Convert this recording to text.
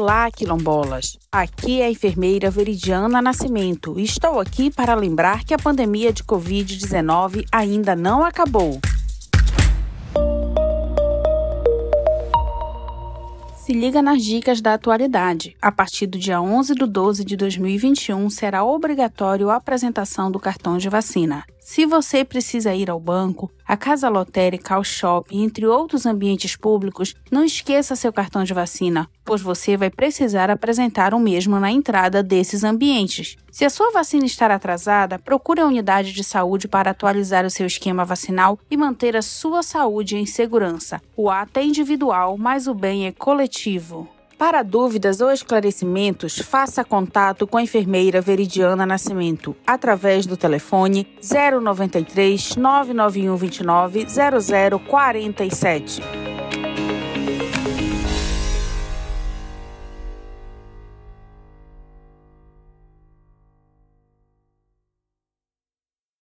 Olá, quilombolas! Aqui é a enfermeira Veridiana Nascimento e estou aqui para lembrar que a pandemia de Covid-19 ainda não acabou. Se liga nas dicas da atualidade. A partir do dia 11 de 12 de 2021, será obrigatório a apresentação do cartão de vacina. Se você precisa ir ao banco, a casa lotérica, ao shopping, entre outros ambientes públicos, não esqueça seu cartão de vacina, pois você vai precisar apresentar o mesmo na entrada desses ambientes. Se a sua vacina estar atrasada, procure a unidade de saúde para atualizar o seu esquema vacinal e manter a sua saúde em segurança. O ato é individual, mas o bem é coletivo. Para dúvidas ou esclarecimentos, faça contato com a enfermeira Veridiana Nascimento através do telefone 093 991 29 0047.